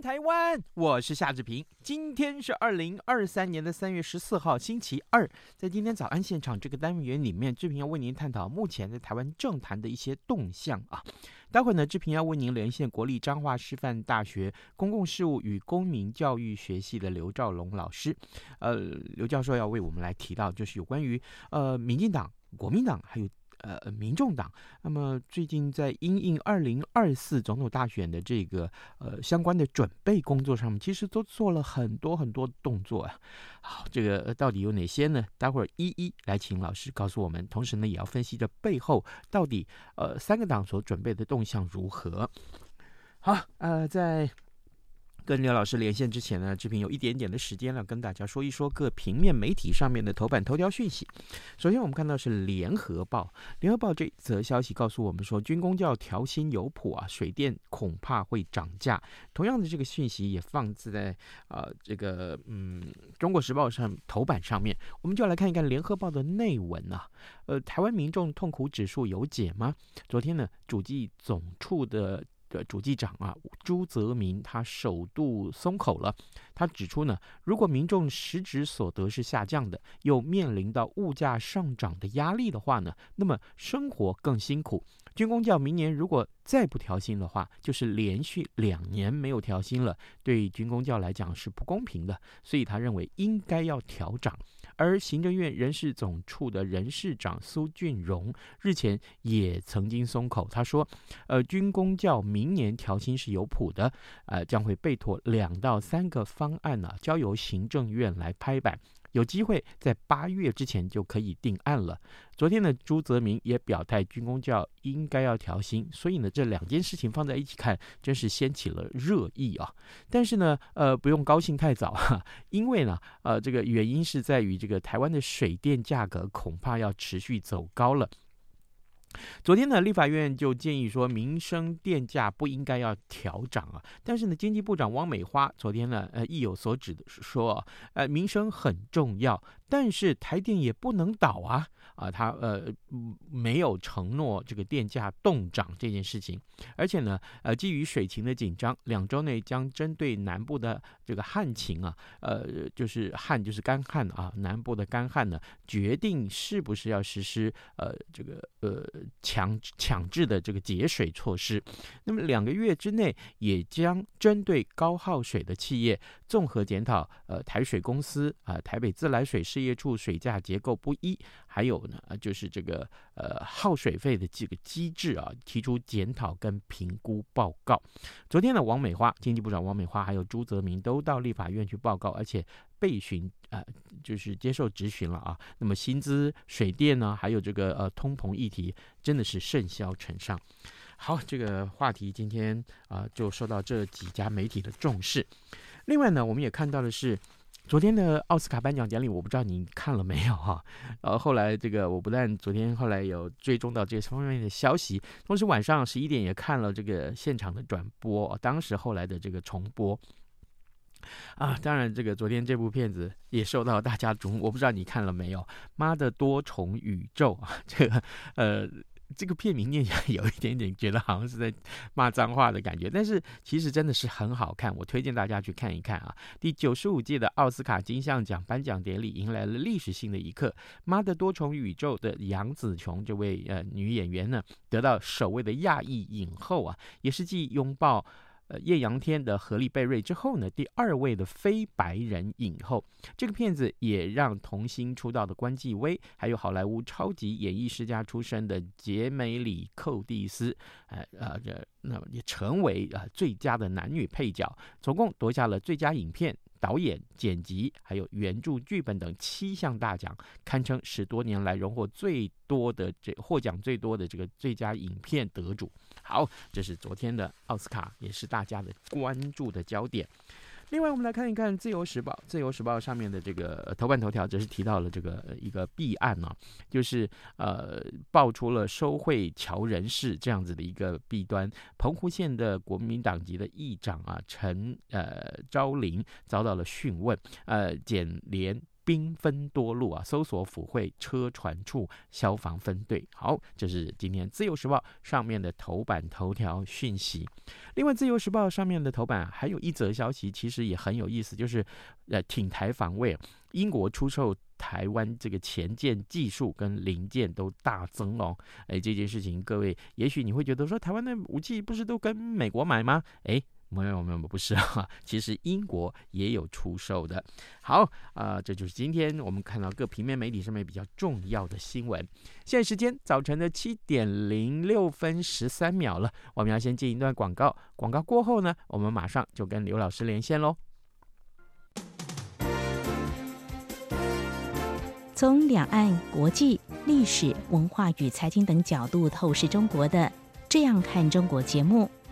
台湾，我是夏志平。今天是二零二三年的三月十四号，星期二。在今天早安现场这个单元里面，志平要为您探讨目前在台湾政坛的一些动向啊。待会呢，志平要为您连线国立彰化师范大学公共事务与公民教育学系的刘兆龙老师。呃，刘教授要为我们来提到，就是有关于呃，民进党、国民党还有。呃，民众党，那么最近在因应二零二四总统大选的这个呃相关的准备工作上面，其实都做了很多很多动作啊。好，这个到底有哪些呢？待会儿一一来请老师告诉我们。同时呢，也要分析这背后到底呃三个党所准备的动向如何。好，呃，在。跟刘老师连线之前呢，志平有一点点的时间了，跟大家说一说各平面媒体上面的头版头条讯息。首先，我们看到是《联合报》，《联合报》这则消息告诉我们说，军工教调薪有谱啊，水电恐怕会涨价。同样的这个讯息也放置在呃这个嗯《中国时报》上头版上面。我们就来看一看《联合报》的内文啊。呃，台湾民众痛苦指数有解吗？昨天呢，主计总处的。的主计长啊，朱泽民他首度松口了。他指出呢，如果民众实质所得是下降的，又面临到物价上涨的压力的话呢，那么生活更辛苦。军工教明年如果再不调薪的话，就是连续两年没有调薪了，对军工教来讲是不公平的。所以他认为应该要调涨。而行政院人事总处的人事长苏俊荣日前也曾经松口，他说：“呃，军工教明年调薪是有谱的，呃，将会备妥两到三个方案呢，交由行政院来拍板。”有机会在八月之前就可以定案了。昨天呢，朱泽民也表态，军工教应该要调薪。所以呢，这两件事情放在一起看，真是掀起了热议啊。但是呢，呃，不用高兴太早哈，因为呢，呃，这个原因是在于这个台湾的水电价格恐怕要持续走高了。昨天呢，立法院就建议说，民生电价不应该要调涨啊。但是呢，经济部长汪美花昨天呢，呃，意有所指的说，呃，民生很重要，但是台电也不能倒啊。啊，他呃没有承诺这个电价动涨这件事情，而且呢，呃，基于水情的紧张，两周内将针对南部的这个旱情啊，呃，就是旱就是干旱啊，南部的干旱呢，决定是不是要实施呃这个呃强强制的这个节水措施。那么两个月之内，也将针对高耗水的企业综合检讨，呃，台水公司啊、呃，台北自来水事业处水价结构不一，还有呢。就是这个呃耗水费的这个机制啊，提出检讨跟评估报告。昨天呢，王美花经济部长王美花还有朱泽民都到立法院去报告，而且备询呃，就是接受质询了啊。那么薪资、水电呢，还有这个呃通膨议题，真的是甚嚣尘上。好，这个话题今天啊、就受到这几家媒体的重视。另外呢，我们也看到的是。昨天的奥斯卡颁奖典礼，我不知道你看了没有哈？呃，后来这个我不但昨天后来有追踪到这方面的消息，同时晚上十一点也看了这个现场的转播，当时后来的这个重播。啊，当然这个昨天这部片子也受到大家瞩目，我不知道你看了没有？妈的多重宇宙啊，这个呃。这个片名念起来有一点点觉得好像是在骂脏话的感觉，但是其实真的是很好看，我推荐大家去看一看啊！第九十五届的奥斯卡金像奖颁奖典礼迎来了历史性的一刻，《妈的多重宇宙》的杨紫琼这位呃女演员呢，得到首位的亚裔影后啊，也是继拥抱。呃，艳阳天的荷莉贝瑞之后呢，第二位的非白人影后，这个片子也让童星出道的关继威，还有好莱坞超级演艺世家出身的杰梅里寇蒂斯，呃呃，这那么也成为呃最佳的男女配角，总共夺下了最佳影片、导演、剪辑还有原著剧本等七项大奖，堪称十多年来荣获最多的这获奖最多的这个最佳影片得主。好，这是昨天的奥斯卡，也是大家的关注的焦点。另外，我们来看一看《自由时报》。《自由时报》上面的这个头版头条，则是提到了这个一个弊案啊，就是呃，爆出了收贿乔人士这样子的一个弊端。澎湖县的国民党籍的议长啊，陈呃昭林遭到了讯问，呃，检廉。兵分多路啊，搜索府会车船处消防分队。好，这是今天《自由时报》上面的头版头条讯息。另外，《自由时报》上面的头版还有一则消息，其实也很有意思，就是呃，挺台防卫，英国出售台湾这个潜舰技术跟零件都大增哦。哎，这件事情，各位也许你会觉得说，台湾的武器不是都跟美国买吗？哎。没有没有不是哈，其实英国也有出售的。好啊、呃，这就是今天我们看到各平面媒体上面比较重要的新闻。现在时间早晨的七点零六分十三秒了，我们要先进一段广告。广告过后呢，我们马上就跟刘老师连线喽。从两岸、国际、历史文化与财经等角度透视中国的，这样看中国节目。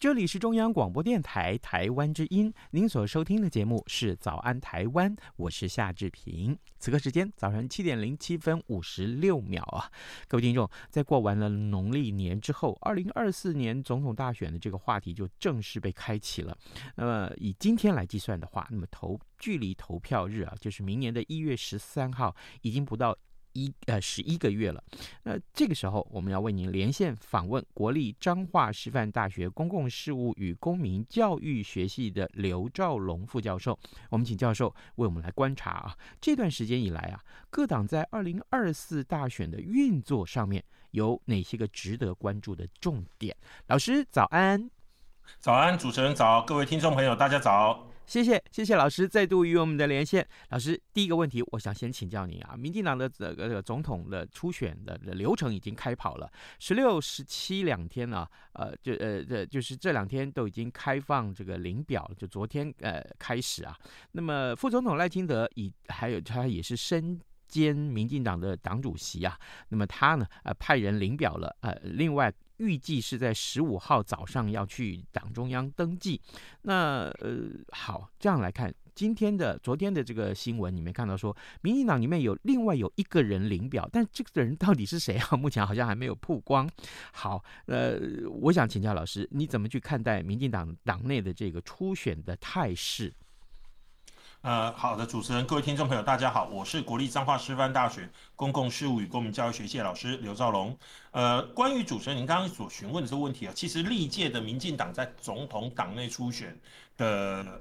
这里是中央广播电台台湾之音，您所收听的节目是《早安台湾》，我是夏志平。此刻时间早上七点零七分五十六秒啊，各位听众，在过完了农历年之后，二零二四年总统大选的这个话题就正式被开启了。那么以今天来计算的话，那么投距离投票日啊，就是明年的一月十三号，已经不到。一呃十一个月了，那这个时候我们要为您连线访问国立彰化师范大学公共事务与公民教育学系的刘兆龙副教授。我们请教授为我们来观察啊，这段时间以来啊，各党在二零二四大选的运作上面有哪些个值得关注的重点？老师早安，早安，主持人早，各位听众朋友大家早。谢谢，谢谢老师再度与我们的连线。老师，第一个问题，我想先请教你啊，民进党的这个这个总统的初选的流程已经开跑了，十六、十七两天啊，呃，就呃这就是这两天都已经开放这个领表，就昨天呃开始啊。那么副总统赖清德以还有他也是身兼民进党的党主席啊，那么他呢呃派人领表了，呃另外。预计是在十五号早上要去党中央登记。那呃，好，这样来看今天的、昨天的这个新闻，你没看到说，民进党里面有另外有一个人领表，但这个人到底是谁啊？目前好像还没有曝光。好，呃，我想请教老师，你怎么去看待民进党党内的这个初选的态势？呃，好的，主持人，各位听众朋友，大家好，我是国立彰化师范大学公共事务与公民教育学系老师刘兆龙。呃，关于主持人您刚刚所询问的这个问题啊，其实历届的民进党在总统党内初选的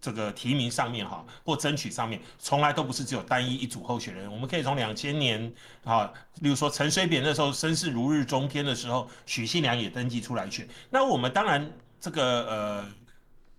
这个提名上面哈，或争取上面，从来都不是只有单一一组候选人。我们可以从两千年啊，例如说陈水扁那时候声势如日中天的时候，许信良也登记出来选。那我们当然这个呃。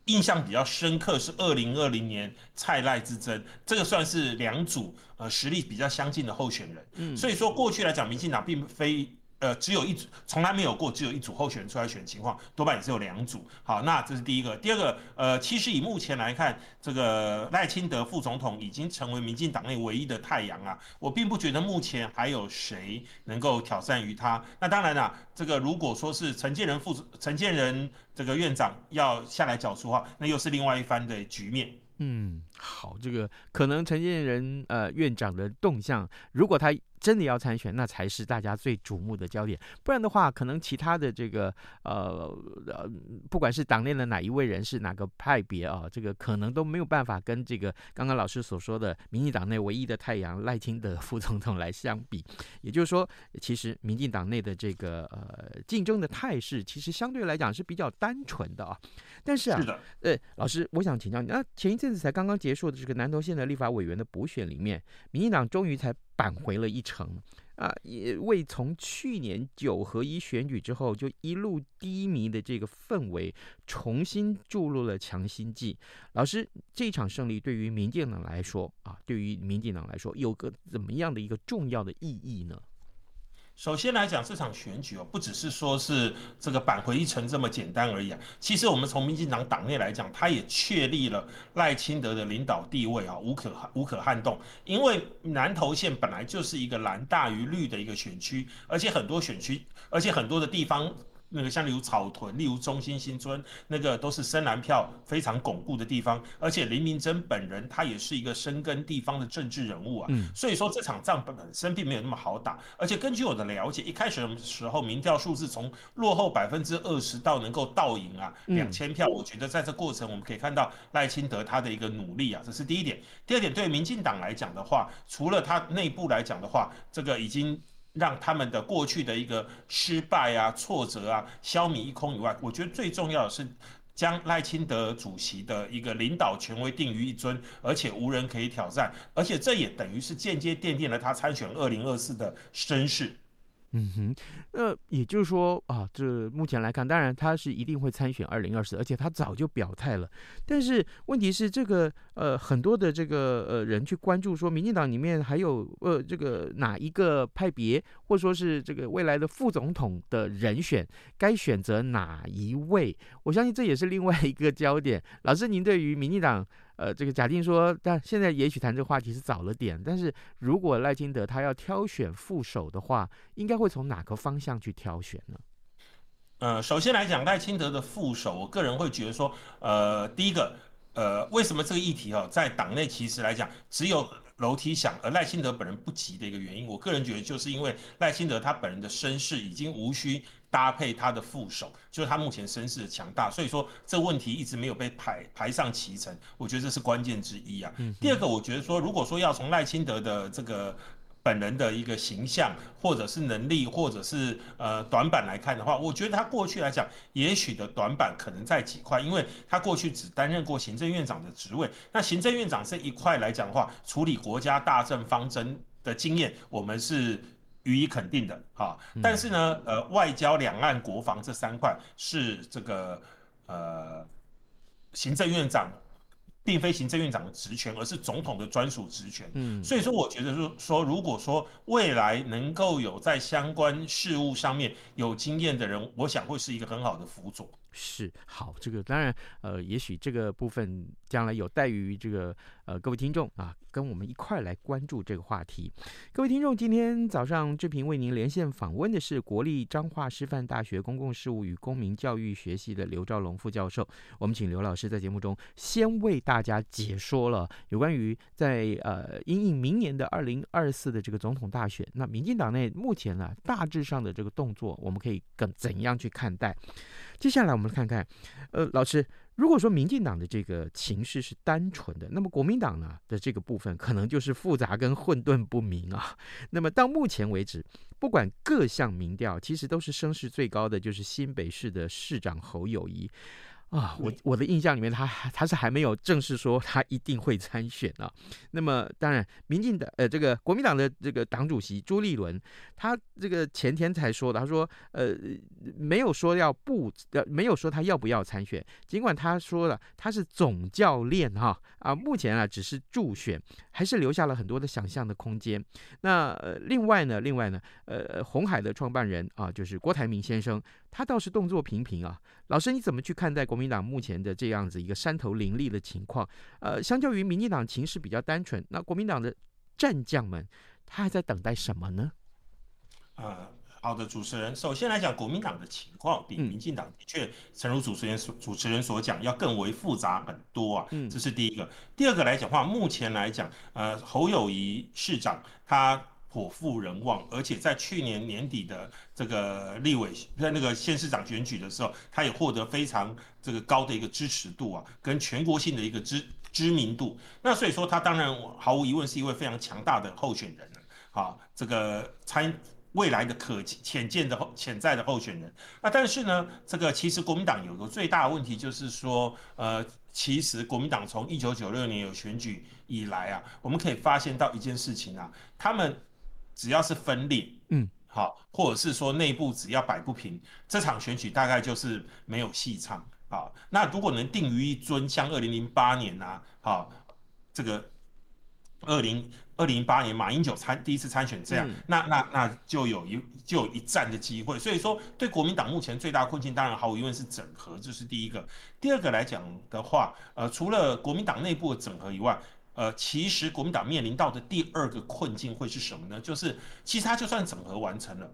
印象比较深刻是二零二零年蔡赖之争，这个算是两组呃实力比较相近的候选人。嗯，所以说过去来讲，民进党并非呃，只有一组，从来没有过只有一组候选人出来选情况，多半也只有两组。好，那这是第一个。第二个，呃，其实以目前来看，这个赖清德副总统已经成为民进党内唯一的太阳啊，我并不觉得目前还有谁能够挑战于他。那当然啦，这个如果说是陈建仁副陈建仁这个院长要下来角逐的话，那又是另外一番的局面。嗯，好，这个可能陈建仁呃院长的动向，如果他。真的要参选，那才是大家最瞩目的焦点。不然的话，可能其他的这个呃呃，不管是党内的哪一位人士、哪个派别啊，这个可能都没有办法跟这个刚刚老师所说的民进党内唯一的太阳赖清德 副总统来相比。也就是说，其实民进党内的这个呃竞争的态势，其实相对来讲是比较单纯的啊。但是啊，是的，呃，老师，我想请教你，那前一阵子才刚刚结束的这个南投县的立法委员的补选里面，民进党终于才。扳回了一城啊！也为从去年九合一选举之后就一路低迷的这个氛围重新注入了强心剂。老师，这场胜利对于民进党来说啊，对于民进党来说有个怎么样的一个重要的意义呢？首先来讲，这场选举哦，不只是说是这个扳回一城这么简单而已啊。其实我们从民进党党内来讲，他也确立了赖清德的领导地位啊，无可无可撼动。因为南投县本来就是一个蓝大于绿的一个选区，而且很多选区，而且很多的地方。那个像例如草屯，例如中心新村，那个都是深蓝票非常巩固的地方，而且林明珍本人他也是一个深耕地方的政治人物啊，嗯，所以说这场仗本身并没有那么好打，而且根据我的了解，一开始的时候民调数字从落后百分之二十到能够倒赢啊两千票，我觉得在这过程我们可以看到赖清德他的一个努力啊，这是第一点。第二点，对民进党来讲的话，除了他内部来讲的话，这个已经。让他们的过去的一个失败啊、挫折啊消弭一空以外，我觉得最重要的是将赖清德主席的一个领导权威定于一尊，而且无人可以挑战，而且这也等于是间接奠定了他参选二零二四的声势。嗯哼，那也就是说啊，这目前来看，当然他是一定会参选二零二四，而且他早就表态了。但是问题是，这个呃，很多的这个呃人去关注说，民进党里面还有呃这个哪一个派别，或者说是这个未来的副总统的人选，该选择哪一位？我相信这也是另外一个焦点。老师，您对于民进党？呃，这个假定说，但现在也许谈这个话题是早了点。但是如果赖清德他要挑选副手的话，应该会从哪个方向去挑选呢？呃，首先来讲，赖清德的副手，我个人会觉得说，呃，第一个，呃，为什么这个议题哦，在党内其实来讲只有楼梯响，而赖清德本人不急的一个原因，我个人觉得就是因为赖清德他本人的身世已经无需。搭配他的副手，就是他目前身世的强大，所以说这问题一直没有被排排上其程，我觉得这是关键之一啊。嗯、第二个，我觉得说，如果说要从赖清德的这个本人的一个形象，或者是能力，或者是呃短板来看的话，我觉得他过去来讲，也许的短板可能在几块，因为他过去只担任过行政院长的职位，那行政院长这一块来讲的话，处理国家大政方针的经验，我们是。予以肯定的哈，但是呢，呃，外交、两岸、国防这三块是这个呃行政院长，并非行政院长的职权，而是总统的专属职权。嗯，所以说，我觉得说说，如果说未来能够有在相关事务上面有经验的人，我想会是一个很好的辅佐。是好，这个当然，呃，也许这个部分将来有待于这个呃各位听众啊，跟我们一块来关注这个话题。各位听众，今天早上志平为您连线访问的是国立彰化师范大学公共事务与公民教育学系的刘兆龙副教授。我们请刘老师在节目中先为大家解说了有关于在呃因应明年的二零二四的这个总统大选，那民进党内目前呢大致上的这个动作，我们可以更怎样去看待？接下来我们看看，呃，老师，如果说民进党的这个情势是单纯的，那么国民党呢的这个部分可能就是复杂跟混沌不明啊。那么到目前为止，不管各项民调，其实都是声势最高的，就是新北市的市长侯友谊。啊，我我的印象里面他，他他是还没有正式说他一定会参选啊。那么，当然，民进党呃，这个国民党的这个党主席朱立伦，他这个前天才说的，他说呃，没有说要不呃，没有说他要不要参选，尽管他说了他是总教练哈啊，目前啊只是助选，还是留下了很多的想象的空间。那呃，另外呢，另外呢，呃，红海的创办人啊，就是郭台铭先生。他倒是动作频频啊，老师你怎么去看待国民党目前的这样子一个山头林立的情况？呃，相较于民进党情势比较单纯，那国民党的战将们他还在等待什么呢？呃，好的，主持人，首先来讲，国民党的情况比民进党的确，诚如主持人所主持人所讲，要更为复杂很多啊。嗯，这是第一个。第二个来讲话，目前来讲，呃，侯友谊市长他。颇负人望，而且在去年年底的这个立委在那个县市长选举的时候，他也获得非常这个高的一个支持度啊，跟全国性的一个知知名度。那所以说，他当然毫无疑问是一位非常强大的候选人啊，这个参未来的可潜见的潜在的候选人。那但是呢，这个其实国民党有个最大的问题就是说，呃，其实国民党从一九九六年有选举以来啊，我们可以发现到一件事情啊，他们。只要是分裂，嗯，好，或者是说内部只要摆不平，这场选举大概就是没有戏唱啊。那如果能定于一尊，像二零零八年啊，好，这个二零二零零八年马英九参第一次参选这样，嗯、那那那就有一就有一战的机会。所以说，对国民党目前最大困境，当然毫无疑问是整合，这是第一个。第二个来讲的话，呃，除了国民党内部的整合以外，呃，其实国民党面临到的第二个困境会是什么呢？就是其实它就算整合完成了，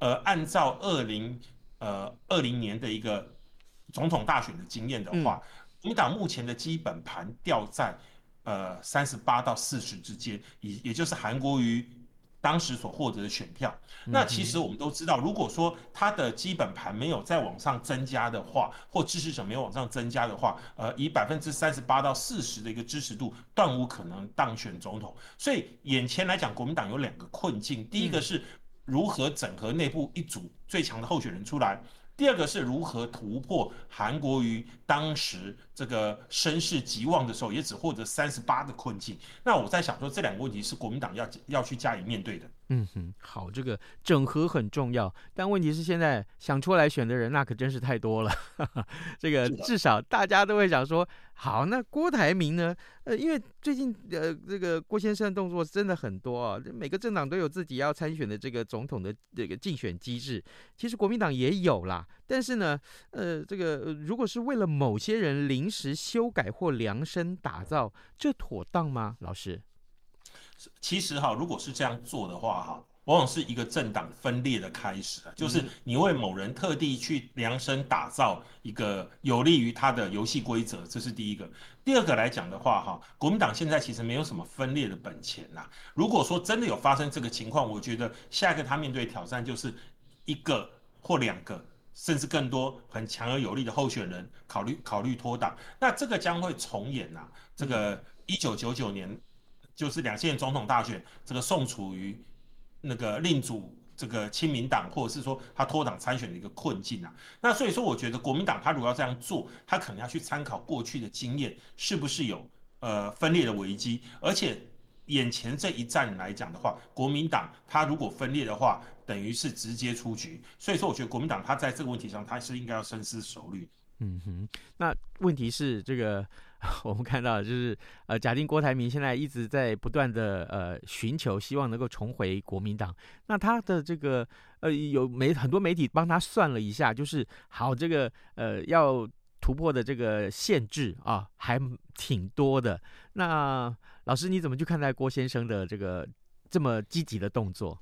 呃，按照二零呃二零年的一个总统大选的经验的话，国民党目前的基本盘掉在呃三十八到四十之间，也也就是韩国瑜。当时所获得的选票，那其实我们都知道，如果说他的基本盘没有再往上增加的话，或支持者没有往上增加的话，呃，以百分之三十八到四十的一个支持度，断无可能当选总统。所以眼前来讲，国民党有两个困境，第一个是如何整合内部一组最强的候选人出来。第二个是如何突破韩国瑜当时这个声势极旺的时候，也只获得三十八的困境。那我在想说，这两个问题是国民党要要去加以面对的。嗯哼，好，这个整合很重要，但问题是现在想出来选的人那可真是太多了。这个至少大家都会想说，好，那郭台铭呢？呃，因为最近呃这个郭先生的动作真的很多啊，每个政党都有自己要参选的这个总统的这个竞选机制，其实国民党也有啦。但是呢，呃，这个如果是为了某些人临时修改或量身打造，这妥当吗？老师？其实哈，如果是这样做的话哈，往往是一个政党分裂的开始啊，就是你为某人特地去量身打造一个有利于他的游戏规则，这是第一个。第二个来讲的话哈，国民党现在其实没有什么分裂的本钱呐。如果说真的有发生这个情况，我觉得下一个他面对挑战就是一个或两个，甚至更多很强而有力的候选人考虑考虑脱党，那这个将会重演呐。这个一九九九年。就是两届总统大选，这个宋楚瑜那个另组这个亲民党，或者是说他脱党参选的一个困境啊。那所以说，我觉得国民党他如果要这样做，他可能要去参考过去的经验，是不是有呃分裂的危机？而且眼前这一战来讲的话，国民党他如果分裂的话，等于是直接出局。所以说，我觉得国民党他在这个问题上，他是应该要深思熟虑。嗯哼，那问题是这个。我们看到就是呃，假定郭台铭现在一直在不断的呃寻求，希望能够重回国民党。那他的这个呃有媒很多媒体帮他算了一下，就是好这个呃要突破的这个限制啊，还挺多的。那老师你怎么去看待郭先生的这个这么积极的动作？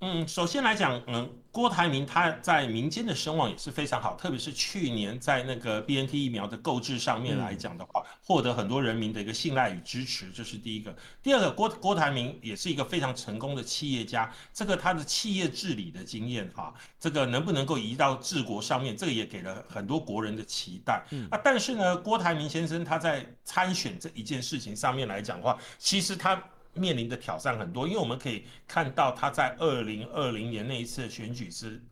嗯，首先来讲，嗯，郭台铭他在民间的声望也是非常好，特别是去年在那个 BNT 疫苗的购置上面来讲的话，获得很多人民的一个信赖与支持，这是第一个。第二个，郭郭台铭也是一个非常成功的企业家，这个他的企业治理的经验哈，这个能不能够移到治国上面，这个也给了很多国人的期待。啊，但是呢，郭台铭先生他在参选这一件事情上面来讲的话，其实他。面临的挑战很多，因为我们可以看到他在二零二零年那一次选举时，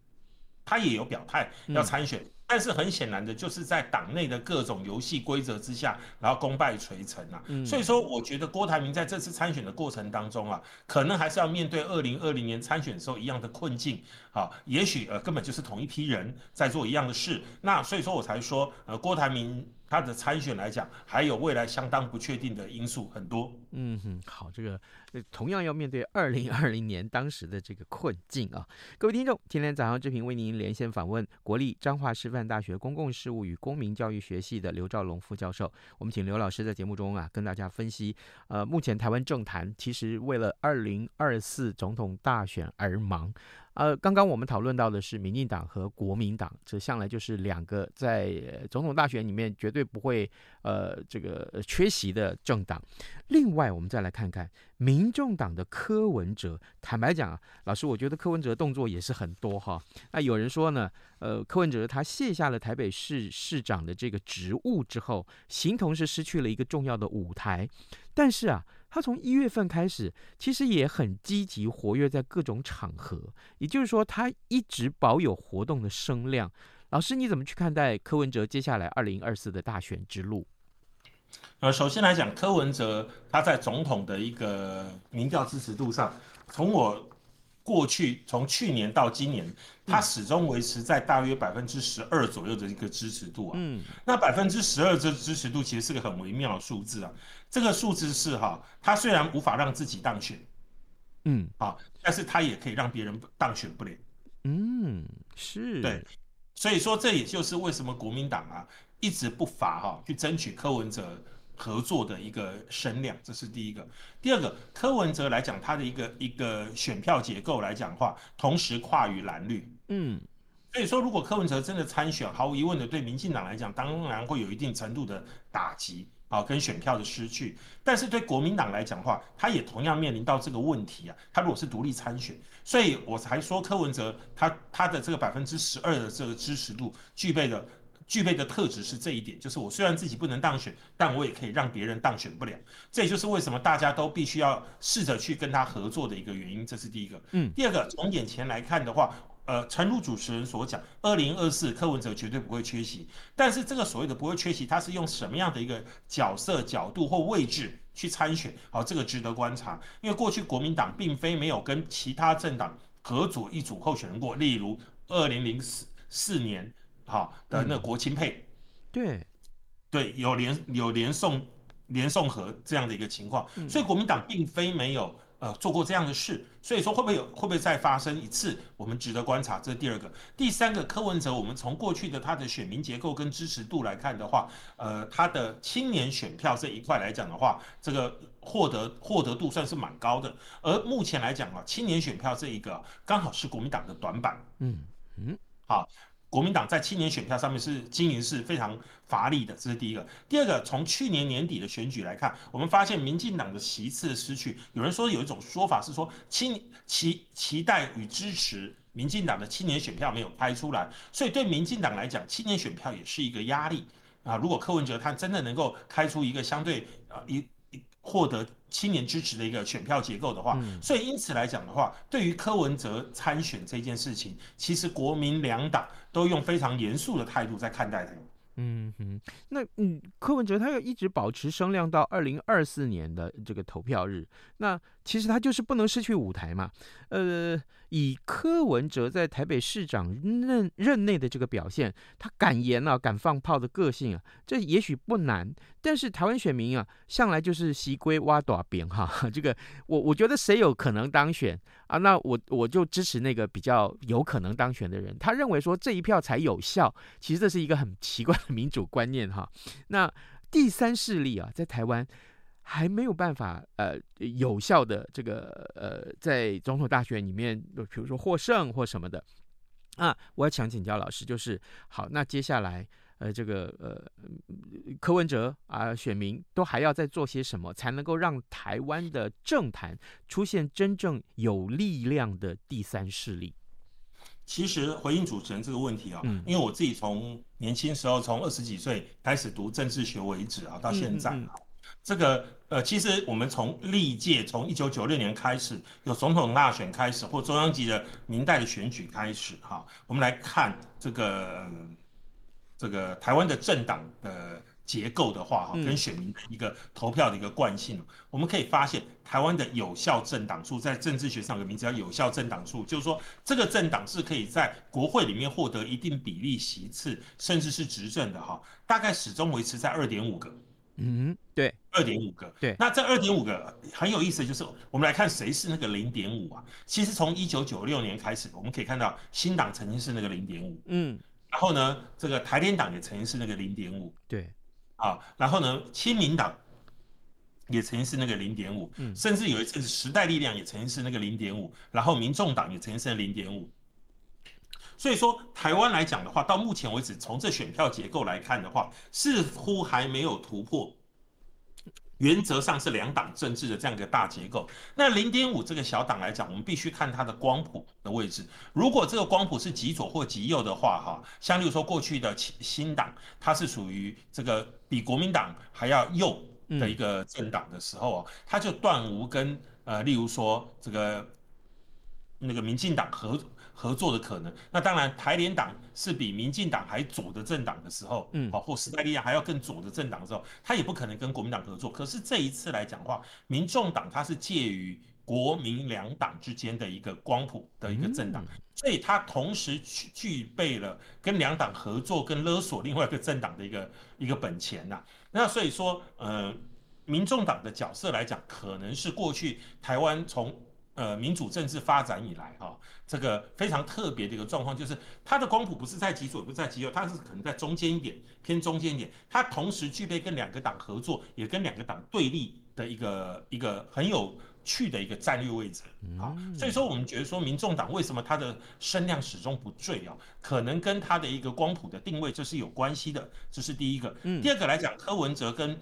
他也有表态要参选，但是很显然的，就是在党内的各种游戏规则之下，然后功败垂成啊。嗯、所以说，我觉得郭台铭在这次参选的过程当中啊，可能还是要面对二零二零年参选的时候一样的困境啊。也许呃根本就是同一批人在做一样的事，那所以说我才说呃郭台铭。他的参选来讲，还有未来相当不确定的因素很多。嗯哼，好，这个同样要面对二零二零年当时的这个困境啊。各位听众，今天早上志平为您连线访问国立彰化师范大学公共事务与公民教育学系的刘兆龙副教授。我们请刘老师在节目中啊，跟大家分析，呃，目前台湾政坛其实为了二零二四总统大选而忙。呃，刚刚我们讨论到的是民进党和国民党，这向来就是两个在总统大选里面绝对不会呃这个缺席的政党。另外，我们再来看看民众党的柯文哲。坦白讲啊，老师，我觉得柯文哲动作也是很多哈。那有人说呢，呃，柯文哲他卸下了台北市市长的这个职务之后，形同是失去了一个重要的舞台。但是啊。他从一月份开始，其实也很积极活跃在各种场合，也就是说，他一直保有活动的声量。老师，你怎么去看待柯文哲接下来二零二四的大选之路？呃，首先来讲，柯文哲他在总统的一个民调支持度上，从我。过去从去年到今年，他始终维持在大约百分之十二左右的一个支持度啊。嗯，那百分之十二这支持度其实是个很微妙的数字啊。这个数字是哈，他虽然无法让自己当选，嗯，啊，但是他也可以让别人当选不了。嗯，是。对，所以说这也就是为什么国民党啊一直不乏哈去争取柯文哲。合作的一个声量，这是第一个。第二个，柯文哲来讲，他的一个一个选票结构来讲的话，同时跨于蓝绿，嗯，所以说如果柯文哲真的参选，毫无疑问的对民进党来讲，当然会有一定程度的打击啊，跟选票的失去。但是对国民党来讲的话，他也同样面临到这个问题啊。他如果是独立参选，所以我才说柯文哲他他的这个百分之十二的这个支持度具备的。具备的特质是这一点，就是我虽然自己不能当选，但我也可以让别人当选不了。这也就是为什么大家都必须要试着去跟他合作的一个原因。这是第一个。嗯，第二个，从眼前来看的话，呃，诚如主持人所讲，二零二四柯文哲绝对不会缺席。但是这个所谓的不会缺席，他是用什么样的一个角色、角度或位置去参选？好，这个值得观察。因为过去国民党并非没有跟其他政党合组一组候选人过，例如二零零四四年。好的，那国亲配，嗯、对，对，有连有连送连送和这样的一个情况，嗯、所以国民党并非没有呃做过这样的事，所以说会不会有会不会再发生一次，我们值得观察。这是第二个，第三个柯文哲，我们从过去的他的选民结构跟支持度来看的话，呃，他的青年选票这一块来讲的话，这个获得获得度算是蛮高的，而目前来讲啊，青年选票这一个刚好是国民党的短板，嗯嗯，好。国民党在青年选票上面是经营是非常乏力的，这是第一个。第二个，从去年年底的选举来看，我们发现民进党的席次失去。有人说有一种说法是说，青期期待与支持民进党的青年选票没有拍出来，所以对民进党来讲，青年选票也是一个压力啊。如果柯文哲他真的能够开出一个相对啊一获得青年支持的一个选票结构的话，所以因此来讲的话，对于柯文哲参选这件事情，其实国民两党。都用非常严肃的态度在看待他。嗯哼，那嗯，柯文哲他要一直保持声量到二零二四年的这个投票日，那其实他就是不能失去舞台嘛。呃，以柯文哲在台北市长任任内的这个表现，他敢言啊，敢放炮的个性啊，这也许不难。但是台湾选民啊，向来就是西归挖短边哈。这个我我觉得谁有可能当选啊，那我我就支持那个比较有可能当选的人。他认为说这一票才有效，其实这是一个很奇怪的民主观念哈。那第三势力啊，在台湾。还没有办法呃有效的这个呃在总统大选里面，比如说获胜或什么的啊，我要想请教老师，就是好，那接下来呃这个呃柯文哲啊选民都还要再做些什么，才能够让台湾的政坛出现真正有力量的第三势力？其实回应主持人这个问题啊，嗯，因为我自己从年轻时候从二十几岁开始读政治学为止啊，到现在。嗯嗯这个呃，其实我们从历届从一九九六年开始有总统大选开始，或中央级的明代的选举开始哈，我们来看这个这个台湾的政党的结构的话，哈，跟选民的一个投票的一个惯性，嗯、我们可以发现，台湾的有效政党数在政治学上有个名字叫有效政党数，就是说这个政党是可以在国会里面获得一定比例席次，甚至是执政的哈，大概始终维持在二点五个。嗯，对，二点五个。对，那这二点五个很有意思，就是我们来看谁是那个零点五啊？其实从一九九六年开始，我们可以看到新党曾经是那个零点五，嗯，然后呢，这个台联党也曾经是那个零点五，对。啊，然后呢，亲民党也曾经是那个零点五，甚至有一次时代力量也曾经是那个零点五，然后民众党也曾经是零点五。所以说，台湾来讲的话，到目前为止，从这选票结构来看的话，似乎还没有突破。原则上是两党政治的这样一个大结构。那零点五这个小党来讲，我们必须看它的光谱的位置。如果这个光谱是极左或极右的话，哈，像例如说过去的新党，它是属于这个比国民党还要右的一个政党的时候啊，它就断无跟呃，例如说这个那个民进党合。合作的可能，那当然台联党是比民进党还左的政党的时候，嗯，好，或时代力量还要更左的政党的时候，他也不可能跟国民党合作。可是这一次来讲的话，民众党它是介于国民两党之间的一个光谱的一个政党，所以它同时具具备了跟两党合作、跟勒索另外一个政党的一个一个本钱呐。那所以说，呃，民众党的角色来讲，可能是过去台湾从呃民主政治发展以来哈。这个非常特别的一个状况，就是它的光谱不是在极左，也不是在极右，它是可能在中间一点，偏中间一点。它同时具备跟两个党合作，也跟两个党对立的一个一个很有趣的一个战略位置啊。所以说，我们觉得说，民众党为什么它的声量始终不坠啊？可能跟它的一个光谱的定位这是有关系的，这是第一个。第二个来讲，柯文哲跟。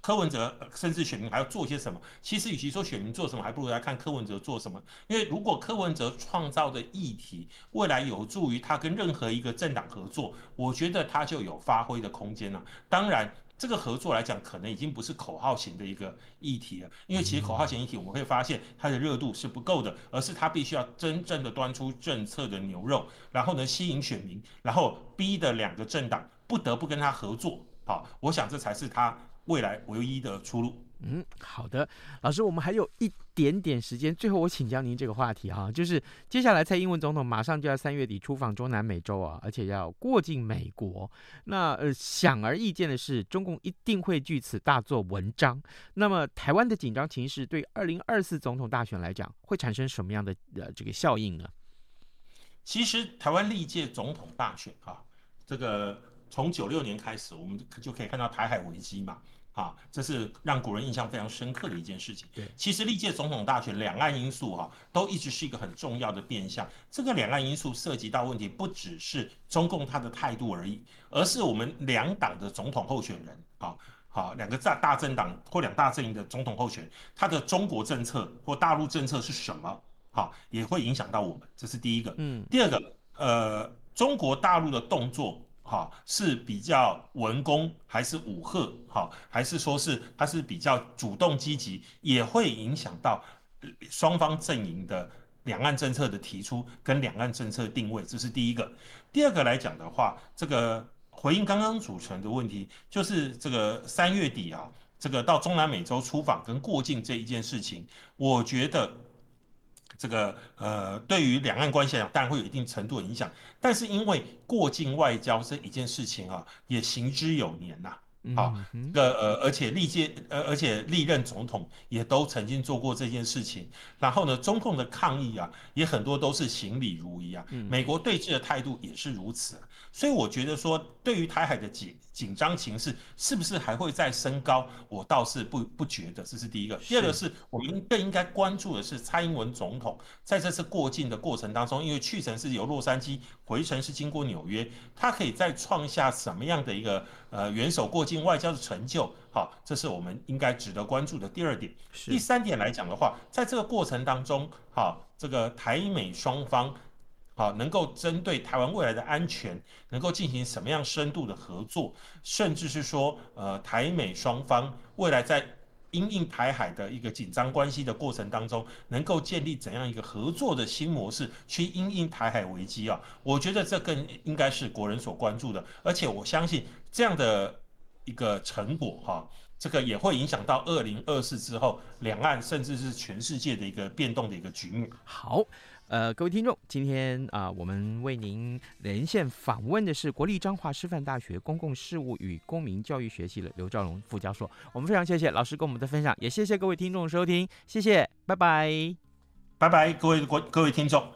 柯文哲甚至选民还要做些什么？其实，与其说选民做什么，还不如来看柯文哲做什么。因为如果柯文哲创造的议题未来有助于他跟任何一个政党合作，我觉得他就有发挥的空间了。当然，这个合作来讲，可能已经不是口号型的一个议题了。因为其实口号型议题，我们会发现它的热度是不够的，而是他必须要真正的端出政策的牛肉，然后呢，吸引选民，然后逼的两个政党不得不跟他合作。好，我想这才是他。未来唯一的出路。嗯，好的，老师，我们还有一点点时间，最后我请教您这个话题哈、啊，就是接下来蔡英文总统马上就要三月底出访中南美洲啊，而且要过境美国。那呃，显而易见的是，中共一定会据此大做文章。那么，台湾的紧张情势对二零二四总统大选来讲，会产生什么样的呃这个效应呢？其实，台湾历届总统大选啊，这个从九六年开始，我们就可以看到台海危机嘛。啊，这是让古人印象非常深刻的一件事情。对，其实历届总统大选，两岸因素哈、啊，都一直是一个很重要的变相。这个两岸因素涉及到问题，不只是中共他的态度而已，而是我们两党的总统候选人，啊，好，两个大大政党或两大阵营的总统候选人，他的中国政策或大陆政策是什么？好，也会影响到我们。这是第一个。嗯，第二个，呃，中国大陆的动作。好，是比较文攻还是武吓？好，还是说是他是比较主动积极，也会影响到双方阵营的两岸政策的提出跟两岸政策定位，这是第一个。第二个来讲的话，这个回应刚刚主持人的问题，就是这个三月底啊，这个到中南美洲出访跟过境这一件事情，我觉得。这个呃，对于两岸关系来讲，当然会有一定程度的影响。但是因为过境外交这一件事情啊，也行之有年呐、好，个呃，而且历届呃，而且历任总统也都曾经做过这件事情。然后呢，中共的抗议啊，也很多都是行礼如仪啊。美国对峙的态度也是如此。所以我觉得说，对于台海的紧紧张情势是不是还会再升高，我倒是不不觉得。这是第一个。第二个是我们更应该关注的是蔡英文总统在这次过境的过程当中，因为去程是由洛杉矶，回程是经过纽约，他可以再创下什么样的一个呃元首过境外交的成就？好，这是我们应该值得关注的第二点。第三点来讲的话，在这个过程当中，好，这个台美双方。好，能够针对台湾未来的安全，能够进行什么样深度的合作，甚至是说，呃，台美双方未来在因应台海的一个紧张关系的过程当中，能够建立怎样一个合作的新模式去因应台海危机啊？我觉得这更应该是国人所关注的，而且我相信这样的一个成果哈、这个也会影响到二零二四之后两岸甚至是全世界的一个变动的一个局面。好。呃，各位听众，今天啊、我们为您连线访问的是国立彰化师范大学公共事务与公民教育学系的刘兆龙副教授。我们非常谢谢老师跟我们的分享，也谢谢各位听众收听，谢谢，拜拜，拜拜，各位国各位听众。